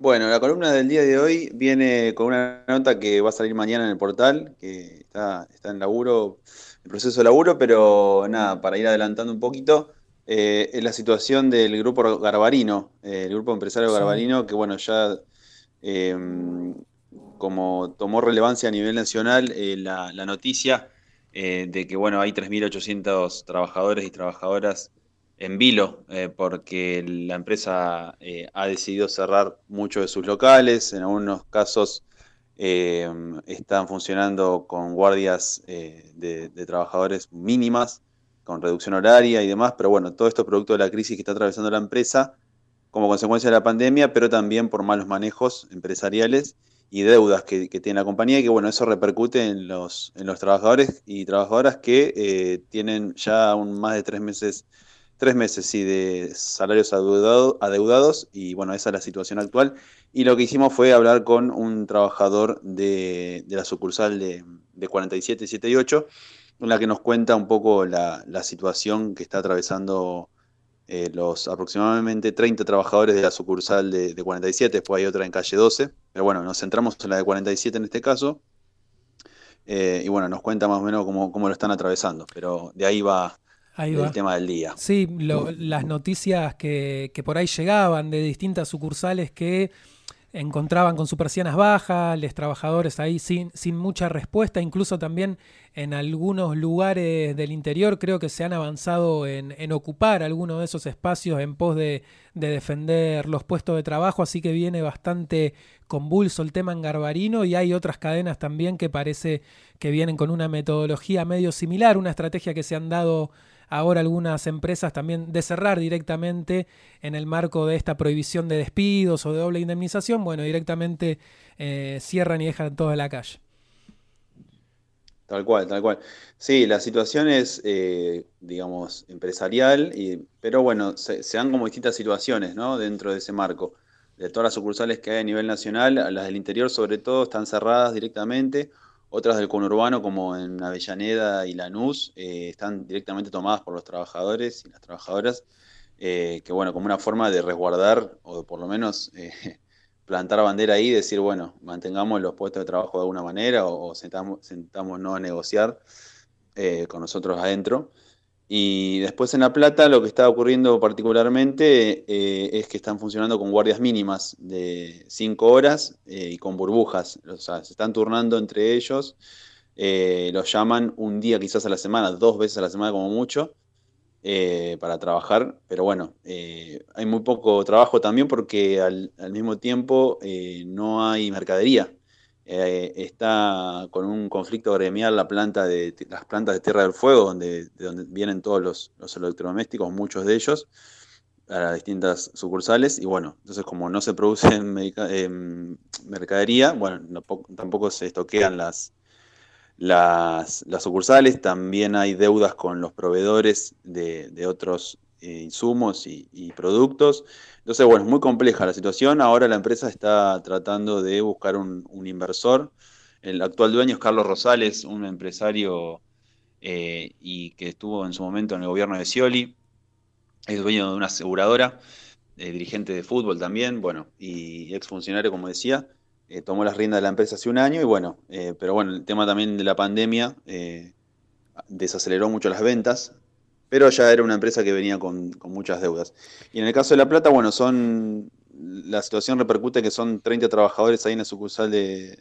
Bueno, la columna del día de hoy viene con una nota que va a salir mañana en el portal, que está, está en laburo, en proceso de laburo, pero nada, para ir adelantando un poquito, eh, es la situación del grupo Garbarino, eh, el grupo empresario Garbarino, que bueno, ya eh, como tomó relevancia a nivel nacional la, la, noticia de que bueno, hay 3.800 trabajadores y trabajadoras en vilo, eh, porque la empresa eh, ha decidido cerrar muchos de sus locales, en algunos casos eh, están funcionando con guardias de, trabajadores mínimas, con reducción horaria y demás, pero bueno, todo esto es producto de la crisis que está atravesando la empresa como consecuencia de la pandemia, pero también por malos manejos empresariales y deudas que, tiene la compañía y que bueno, eso repercute en los, en los trabajadores y trabajadoras que tienen ya aún más de tres meses tres meses sí, de salarios adeudados y bueno, esa es la situación actual. Y lo que hicimos fue hablar con un trabajador de, la sucursal de, de 47, 7 y 8, en la que nos cuenta un poco la, situación que está atravesando eh, los aproximadamente 30 trabajadores de la sucursal de, 47, después hay otra en calle 12, pero bueno, nos centramos en la de 47 en este caso. Eh, y bueno, nos cuenta más o menos cómo lo están atravesando, pero de ahí va, el tema del día. Sí, las noticias que, que, por ahí llegaban de distintas sucursales que encontraban con sus persianas bajas, los trabajadores ahí sin, sin mucha respuesta, incluso también en algunos lugares del interior creo que se han avanzado en, en ocupar algunos de esos espacios en pos de, de, defender los puestos de trabajo, así que viene bastante convulso el tema en Garbarino y hay otras cadenas también que parece que vienen con una metodología medio similar, una estrategia que se han dado ahora algunas empresas también de cerrar directamente en el marco de esta prohibición de despidos o de doble indemnización, bueno, directamente eh, cierran y dejan todo en la calle. Tal cual, tal cual. Sí, la situación es, eh, digamos, empresarial, y, pero bueno, se, se, dan como distintas situaciones, ¿no? Dentro de ese marco. De todas las sucursales que hay a nivel nacional, las del interior sobre todo están cerradas directamente otras del conurbano, como en Avellaneda y Lanús, eh, están directamente tomadas por los trabajadores y las trabajadoras, eh, que bueno, como una forma de resguardar o por lo menos eh, plantar bandera ahí y decir, bueno, mantengamos los puestos de trabajo de alguna manera o, sentamos, sentamos no a negociar con nosotros adentro. Y después en La Plata lo que está ocurriendo particularmente eh, es que están funcionando con guardias mínimas de 5 horas eh, y con burbujas. O sea, se están turnando entre ellos. Eh, los llaman un día quizás a la semana, dos veces a la semana como mucho, para trabajar. Pero bueno, hay muy poco trabajo también porque al mismo tiempo no hay mercadería. Eh, está con un conflicto gremial la planta de, las plantas de Tierra del Fuego, donde, de donde vienen todos los, electrodomésticos, muchos de ellos, a las distintas sucursales. Y bueno, entonces como no se produce mercadería, bueno, tampoco se estoquean las, las, sucursales, también hay deudas con los proveedores de, otros eh, insumos y, productos. Entonces, bueno, es muy compleja la situación. Ahora la empresa está tratando de buscar un, inversor. El actual dueño es Carlos Rosales, un empresario eh, y que estuvo en su momento en el gobierno de Scioli. Es dueño de una aseguradora, eh, dirigente de fútbol también, bueno, y exfuncionario, como decía. Tomó las riendas de la empresa hace un año y bueno, pero bueno, el tema también de la pandemia desaceleró mucho las ventas, pero ya era una empresa que venía con, muchas deudas. Y en el caso de La Plata, bueno, son la situación repercute que son 30 trabajadores ahí en la sucursal de,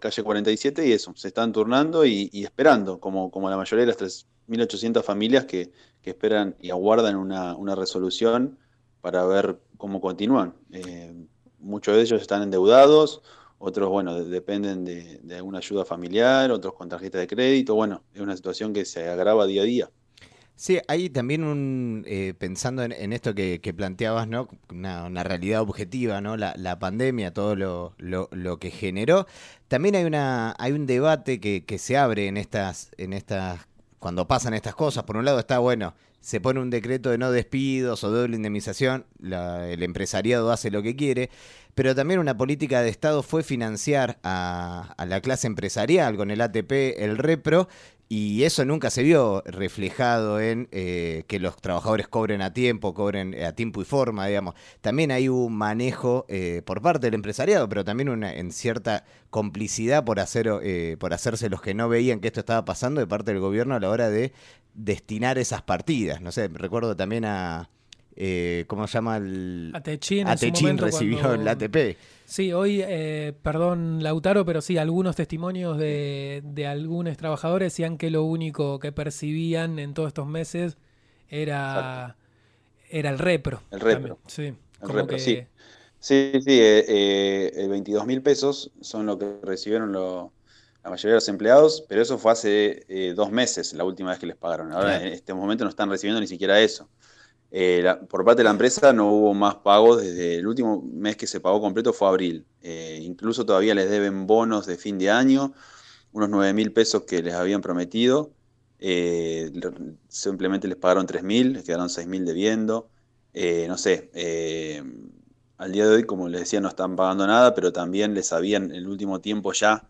calle 47 y eso, se están turnando y, esperando, como, como la mayoría de las 3.800 familias que, esperan y aguardan una, resolución para ver cómo continúan. Eh, muchos de ellos están endeudados, otros, bueno, dependen de, de alguna ayuda familiar, otros con tarjeta de crédito, bueno, es una situación que se agrava día a día. Sí, hay también un, eh, pensando en, esto que, planteabas, ¿no? Una, realidad objetiva, ¿no? La, pandemia, todo lo, lo, que generó. También hay una, hay un debate que, que se abre en estas, en estas, cuando pasan estas cosas. Por un lado está, bueno, se pone un decreto de no despidos o doble indemnización, el empresariado hace lo que quiere, pero también una política de Estado fue financiar a, la clase empresarial con el ATP, el REPRO, y eso nunca se vio reflejado en eh, que los trabajadores cobren a tiempo, cobren a tiempo y forma, digamos. También hay un manejo eh, por parte del empresariado, pero también una en cierta complicidad por hacer eh, por hacerse los que no veían que esto estaba pasando de parte del gobierno a la hora de destinar esas partidas. No sé, recuerdo también a ¿cómo se llama el Atechín? Atechín recibió el ATP. Sí, hoy, eh, perdón Lautaro, pero sí, algunos testimonios de, de algunos trabajadores decían que lo único que percibían en todos estos meses era, era el repro. El repro. Sí, el repro, sí. Sí, sí, eh, eh, 22 mil pesos son lo que recibieron la mayoría de los empleados, pero eso fue hace eh, dos meses, la última vez que les pagaron. Ahora en este momento no están recibiendo ni siquiera eso. Eh, por parte de la empresa no hubo más pagos desde el último mes que se pagó completo fue abril. Eh, incluso todavía les deben bonos de fin de año, unos 9 mil pesos que les habían prometido. Simplemente les pagaron 3 mil, les quedaron 6 mil debiendo. no sé, al día de hoy, como les decía, no están pagando nada, pero también les habían el último tiempo ya,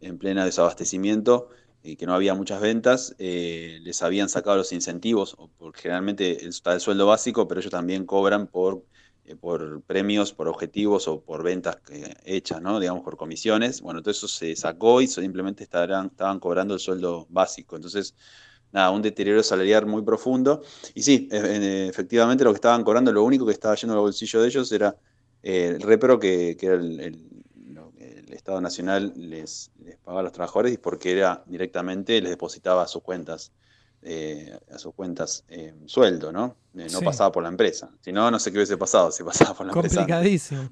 en plena desabastecimiento, que no había muchas ventas, eh, les habían sacado los incentivos, porque generalmente está el sueldo básico, pero ellos también cobran por, eh, por premios, por objetivos o por ventas hechas, ¿no? digamos, por comisiones. Bueno, todo eso se sacó y simplemente estaban cobrando el sueldo básico. Entonces, nada, un deterioro salarial muy profundo. Y sí, e, efectivamente lo que estaban cobrando, lo único que estaba yendo al bolsillo de ellos era eh, el repro, que, que era el Estado Nacional les, pagaba a los trabajadores y porque era directamente les depositaba a sus cuentas, eh, a sus cuentas eh, sueldo, ¿no? Eh, no pasaba por la empresa. Si no, no sé qué hubiese pasado si pasaba por la empresa. Complicadísimo.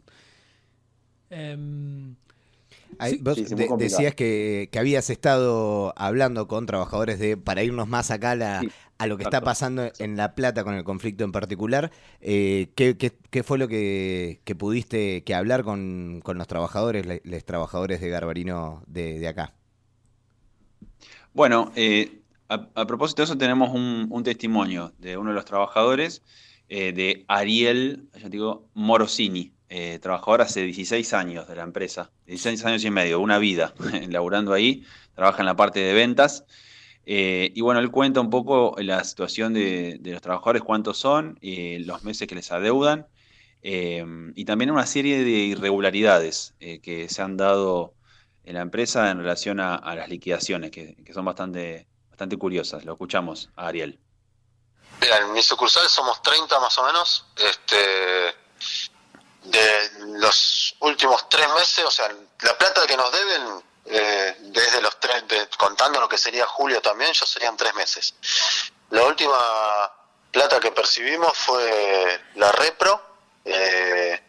Vos decías que, habías estado hablando con trabajadores de, para irnos más acá a, la, a lo que está pasando en La Plata con el conflicto en particular. Eh, ¿qué, fue lo que, pudiste que hablar con, los trabajadores, los trabajadores de Garbarino de, acá? Bueno, eh, a, propósito de eso tenemos un, testimonio de uno de los trabajadores, eh, de Ariel, yo digo, Morosini eh, trabajador hace 16 años de la empresa, 16 años y medio, una vida laburando ahí, trabaja en la parte de ventas. Eh, y bueno, él cuenta un poco la situación de, los trabajadores, cuántos son, eh, los meses que les adeudan, y también una serie de irregularidades que se han dado en la empresa en relación a, las liquidaciones, que, son bastante, bastante curiosas. Lo escuchamos a Ariel. Mira, en mi sucursal somos 30 más o menos. Este, de los últimos tres meses, o sea, la plata que nos deben eh, desde los tres, contando lo que sería julio también, ya serían tres meses. La última plata que percibimos fue la repro, eh,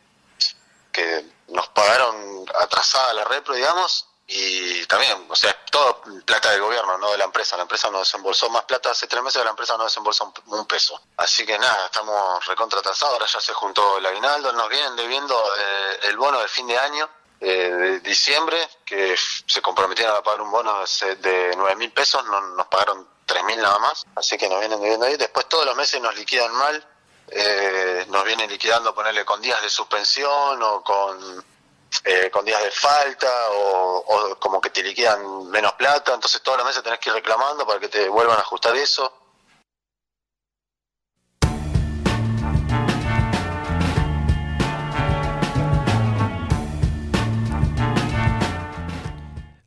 que nos pagaron atrasada la repro, digamos, y también, o sea, todo plata del gobierno, no de la empresa. La empresa no desembolsó más plata hace tres meses, la empresa no desembolsó un, peso. Así que nada, estamos recontratados. Ahora ya se juntó el aguinaldo, nos vienen debiendo eh, el bono de fin de año. Eh, de diciembre, que se comprometieron a pagar un bono de nueve mil pesos, no, nos pagaron tres mil nada más, así que nos vienen debiendo ahí. Después todos los meses nos liquidan mal, eh, nos vienen liquidando, ponerle con días de suspensión o con eh, con días de falta o, como que te liquidan menos plata, entonces todos los meses tenés que ir reclamando para que te vuelvan a ajustar eso.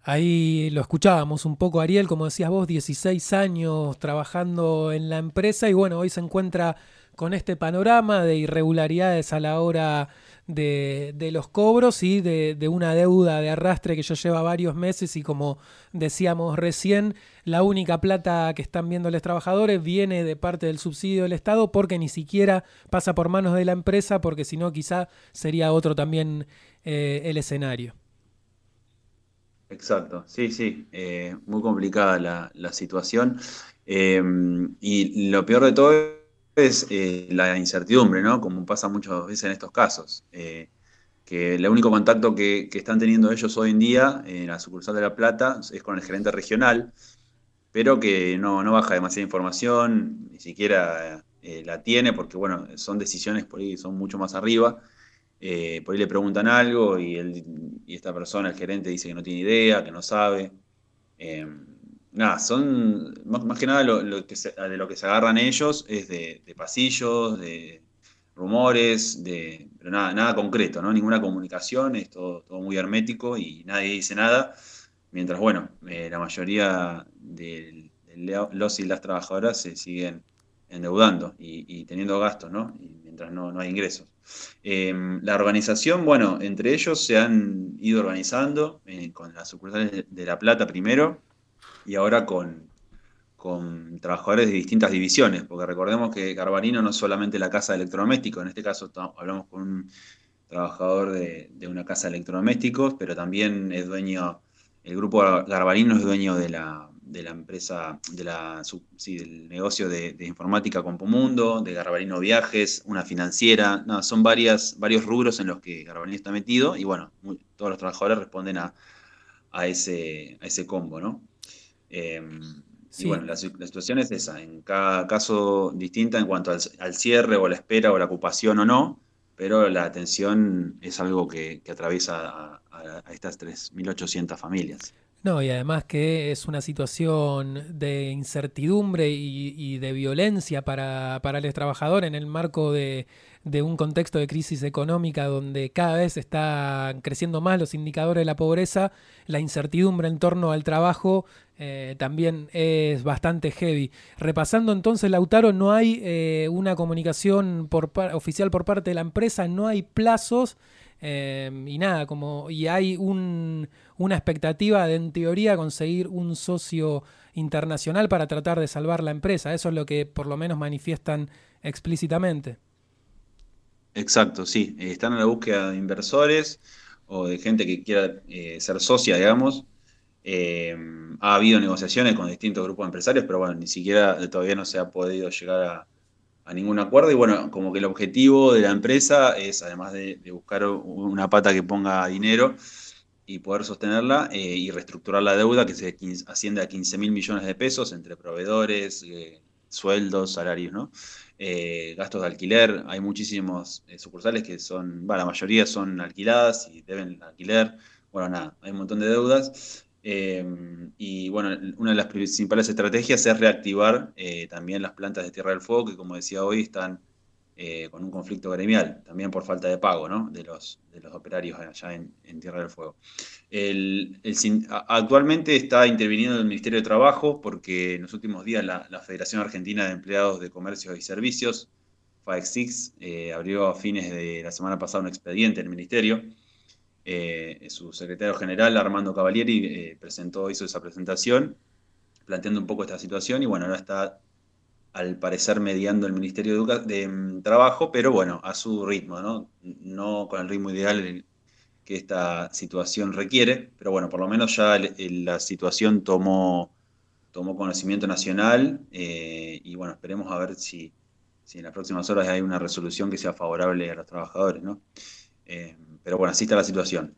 Ahí lo escuchábamos un poco, Ariel, como decías vos, 16 años trabajando en la empresa y bueno, hoy se encuentra con este panorama de irregularidades a la hora de, los cobros y de, una deuda de arrastre que ya lleva varios meses y como decíamos recién, la única plata que están viendo los trabajadores viene de parte del subsidio del Estado porque ni siquiera pasa por manos de la empresa porque si no quizá sería otro también eh, el escenario. Exacto, sí, sí, eh, muy complicada la, situación. Eh, y lo peor de todo es eh, la incertidumbre, ¿no? Como pasa muchas veces en estos casos. Eh, que el único contacto que, están teniendo ellos hoy en día en la sucursal de La Plata es con el gerente regional, pero que no, no baja demasiada información, ni siquiera eh, la tiene, porque bueno, son decisiones por ahí, son mucho más arriba. Por ahí le preguntan algo y, y, esta persona, el gerente, dice que no tiene idea, que no sabe. Eh, nada, son más, que nada lo, que de lo que se agarran ellos es de, pasillos, de rumores, de, pero nada, nada concreto, ¿no? Ninguna comunicación, es todo, todo muy hermético y nadie dice nada. Mientras, bueno, la mayoría de, los y las trabajadoras se siguen endeudando y, teniendo gastos, ¿no? Y mientras no, no hay ingresos. Em, la organización, bueno, entre ellos se han ido organizando eh, con las sucursales de, La Plata primero y ahora con, con trabajadores de distintas divisiones, porque recordemos que Garbarino no es solamente la casa de electrodomésticos, en este caso hablamos con un trabajador de, de una casa de electrodomésticos, pero también es dueño, el grupo Garbarino es dueño de la de la empresa, de la, del negocio de, informática Compumundo, de Garbarino Viajes, una financiera, son varias, varios rubros en los que Garbarino está metido y bueno, todos los trabajadores responden a, a, ese, a ese combo, ¿no? Em, y bueno, la, situación es esa, en cada caso distinta en cuanto al, cierre o la espera o la ocupación o no, pero la atención es algo que, atraviesa a, a estas 3.800 familias. No, y además que es una situación de incertidumbre y, de violencia para, para el trabajador en el marco de, un contexto de crisis económica donde cada vez están creciendo más los indicadores de la pobreza, la incertidumbre en torno al trabajo eh, también es bastante heavy. Repasando entonces, Lautaro, no hay eh, una comunicación por, oficial por parte de la empresa, no hay plazos eh, y nada, como y hay un una expectativa de, en teoría, conseguir un socio internacional para tratar de salvar la empresa. Eso es lo que por lo menos manifiestan explícitamente. Exacto, sí. Eh, están en la búsqueda de inversores o de gente que quiera eh, ser socia, digamos. Eh, ha habido negociaciones con distintos grupos de empresarios, pero bueno, ni siquiera todavía no se ha podido llegar a, ningún acuerdo. Y bueno, como que el objetivo de la empresa es, además de buscar una pata que ponga dinero, y poder sostenerla eh, y reestructurar la deuda que se asciende a 15 mil millones de pesos entre proveedores, eh, sueldos, salarios, ¿no? Eh, gastos de alquiler. Hay muchísimos sucursales que son, bueno, la mayoría son alquiladas y deben alquiler. Bueno, nada, hay un montón de deudas. Y bueno, una de las principales estrategias es reactivar también las plantas de Tierra del Fuego, que como decía hoy, están con un conflicto gremial, también por falta de pago ¿no? de, los, operarios allá en, Tierra del Fuego. Actualmente está interviniendo el Ministerio de Trabajo porque en los últimos días la, Federación Argentina de Empleados de Comercio y Servicios, FAEX eh, abrió a fines de la semana pasada un expediente en el Ministerio. Eh, su secretario general, Armando Cavalieri, eh, presentó, hizo esa presentación planteando un poco esta situación y bueno, ahora está al parecer mediando el Ministerio de, mm, Trabajo, pero bueno, a su ritmo, ¿no? Con el ritmo ideal que esta situación requiere, pero bueno, por lo menos ya la situación tomó, tomó conocimiento nacional eh, y bueno, esperemos a ver si, si, en las próximas horas hay una resolución que sea favorable a los trabajadores, ¿no? Pero bueno, así está la situación.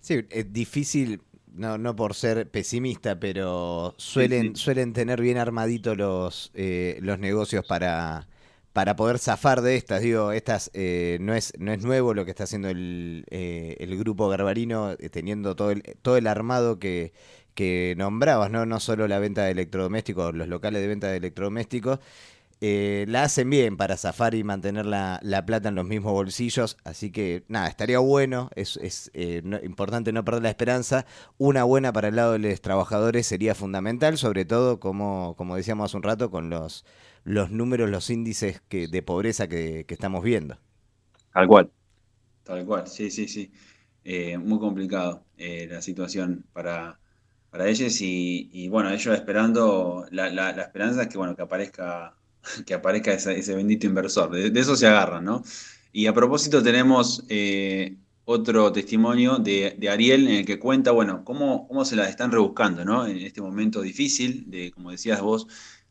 Sí, es difícil no, no por ser pesimista, pero suelen, suelen tener bien armaditos los, eh, los negocios para, para poder zafar de estas. Digo, estas eh, no, es, no es nuevo lo que está haciendo el, eh, el grupo Garbarino, teniendo todo el, todo el armado que, que nombrabas, ¿no? no solo la venta de electrodomésticos, los locales de venta de electrodomésticos, eh, la hacen bien para zafar y mantener la, plata en los mismos bolsillos, así que nada, estaría bueno, es, es eh, importante no perder la esperanza, una buena para el lado de los trabajadores sería fundamental, sobre todo como, como decíamos hace un rato, con los, los números, los índices que, de pobreza que, estamos viendo. Tal cual, tal cual, sí, sí, sí, eh, muy complicado la situación para, para ellos y, bueno, ellos esperando, la, la, la esperanza es que, bueno, que aparezca que aparezca ese, bendito inversor. De, eso se agarran, ¿no? Y a propósito tenemos eh, otro testimonio de, Ariel en el que cuenta, bueno, cómo, cómo se la están rebuscando, ¿no? En este momento difícil, de, como decías vos,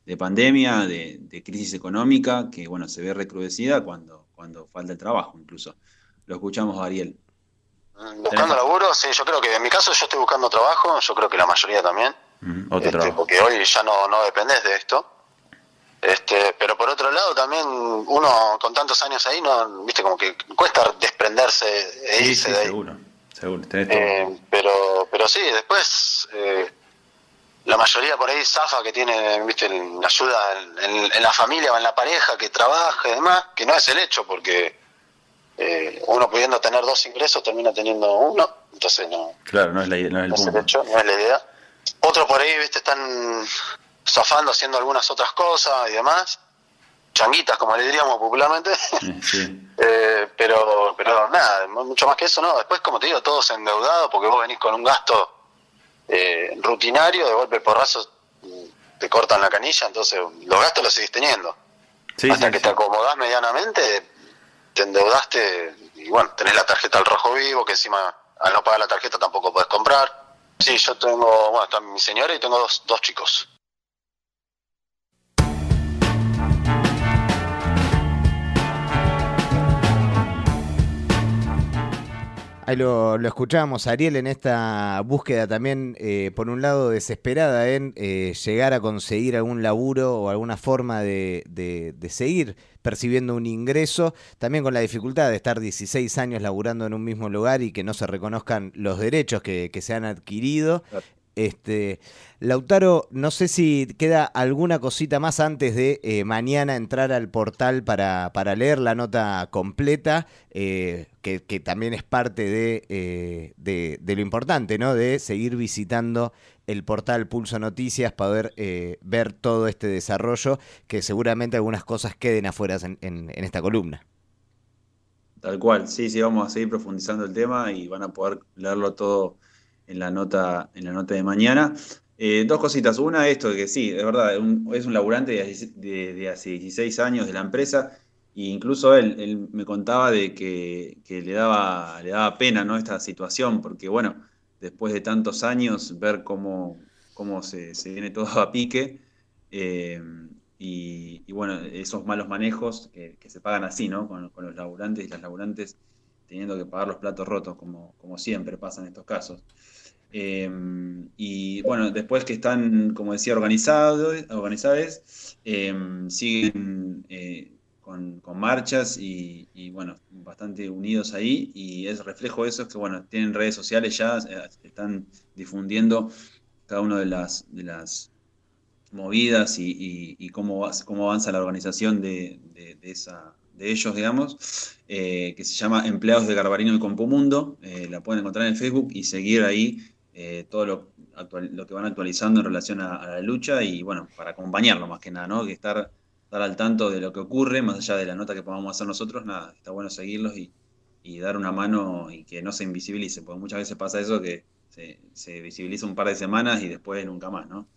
de pandemia, de, crisis económica, que, bueno, se ve recrudecida cuando, cuando falta el trabajo, incluso. Lo escuchamos a Ariel. Buscando laburo, sí, yo creo que en mi caso yo estoy buscando trabajo, yo creo que la mayoría también. este, porque hoy ya no, no dependés de esto. Este, pero por otro lado también uno con tantos años ahí no, viste, como que cuesta desprenderse e irse de ahí. Seguro, seguro. Eh, pero, pero sí, después eh, la mayoría por ahí zafa que tiene, viste, ayuda en, la familia o en la pareja que trabaja y demás, que no es el hecho, porque eh, uno pudiendo tener dos ingresos termina teniendo uno, entonces no. Claro, no es, la, no es el, hecho, no es la idea. Otro por ahí, viste, están zafando haciendo algunas otras cosas y demás, changuitas como le diríamos popularmente, eh, pero pero nada, mucho más que eso, no, después como te digo, todos endeudados porque vos venís con un gasto eh, rutinario, de golpe porrazo te cortan la canilla, entonces los gastos los seguís teniendo. Hasta que te acomodás medianamente, te endeudaste y bueno, tenés la tarjeta al rojo vivo, que encima al no pagar la tarjeta tampoco podés comprar. Sí, yo tengo, bueno, está mi señora y tengo dos, dos chicos. Ahí lo, lo escuchábamos, Ariel, en esta búsqueda también, eh, por un lado, desesperada en eh, llegar a conseguir algún laburo o alguna forma de, seguir percibiendo un ingreso, también con la dificultad de estar 16 años laburando en un mismo lugar y que no se reconozcan los derechos que, que se han adquirido. Este, Lautaro, no sé si queda alguna cosita más antes de eh, mañana entrar al portal para, para, leer la nota completa, eh, que, también es parte eh, de, de, lo importante, ¿no? De seguir visitando el portal Pulso Noticias para poder ver todo este desarrollo, que seguramente algunas cosas queden afuera en, en, en esta columna. Tal cual, sí, sí, vamos a seguir profundizando el tema y van a poder leerlo todo en la nota, en la nota de mañana. Eh, dos cositas. Una, esto de que sí, es verdad, es un laburante de, hace 16 años de la empresa. E incluso él, él me contaba de que, le, daba, le daba pena ¿no? esta situación, porque bueno, después de tantos años, ver cómo, cómo se, viene todo a pique, eh, y, bueno, esos malos manejos que, se pagan así, ¿no? Con, con, los laburantes y las laburantes teniendo que pagar los platos rotos, como, como siempre pasa en estos casos. Em, y bueno, después que están, como decía, organizados, organizados em, siguen eh, con, marchas y, bueno, bastante unidos ahí. Y es reflejo de eso es que, bueno, tienen redes sociales ya, eh, están difundiendo cada una de las, de las movidas y, cómo, cómo avanza la organización de, esa, de ellos, digamos, eh, que se llama Empleados de Garbarino y Compumundo. la pueden encontrar en Facebook y seguir ahí eh, todo lo, lo, que van actualizando en relación a, la lucha y bueno, para acompañarlo más que nada, ¿no? Que estar, estar al tanto de lo que ocurre, más allá de la nota que podamos hacer nosotros, nada, está bueno seguirlos y, y dar una mano y que no se invisibilice, porque muchas veces pasa eso que se, se, visibiliza un par de semanas y después nunca más, ¿no?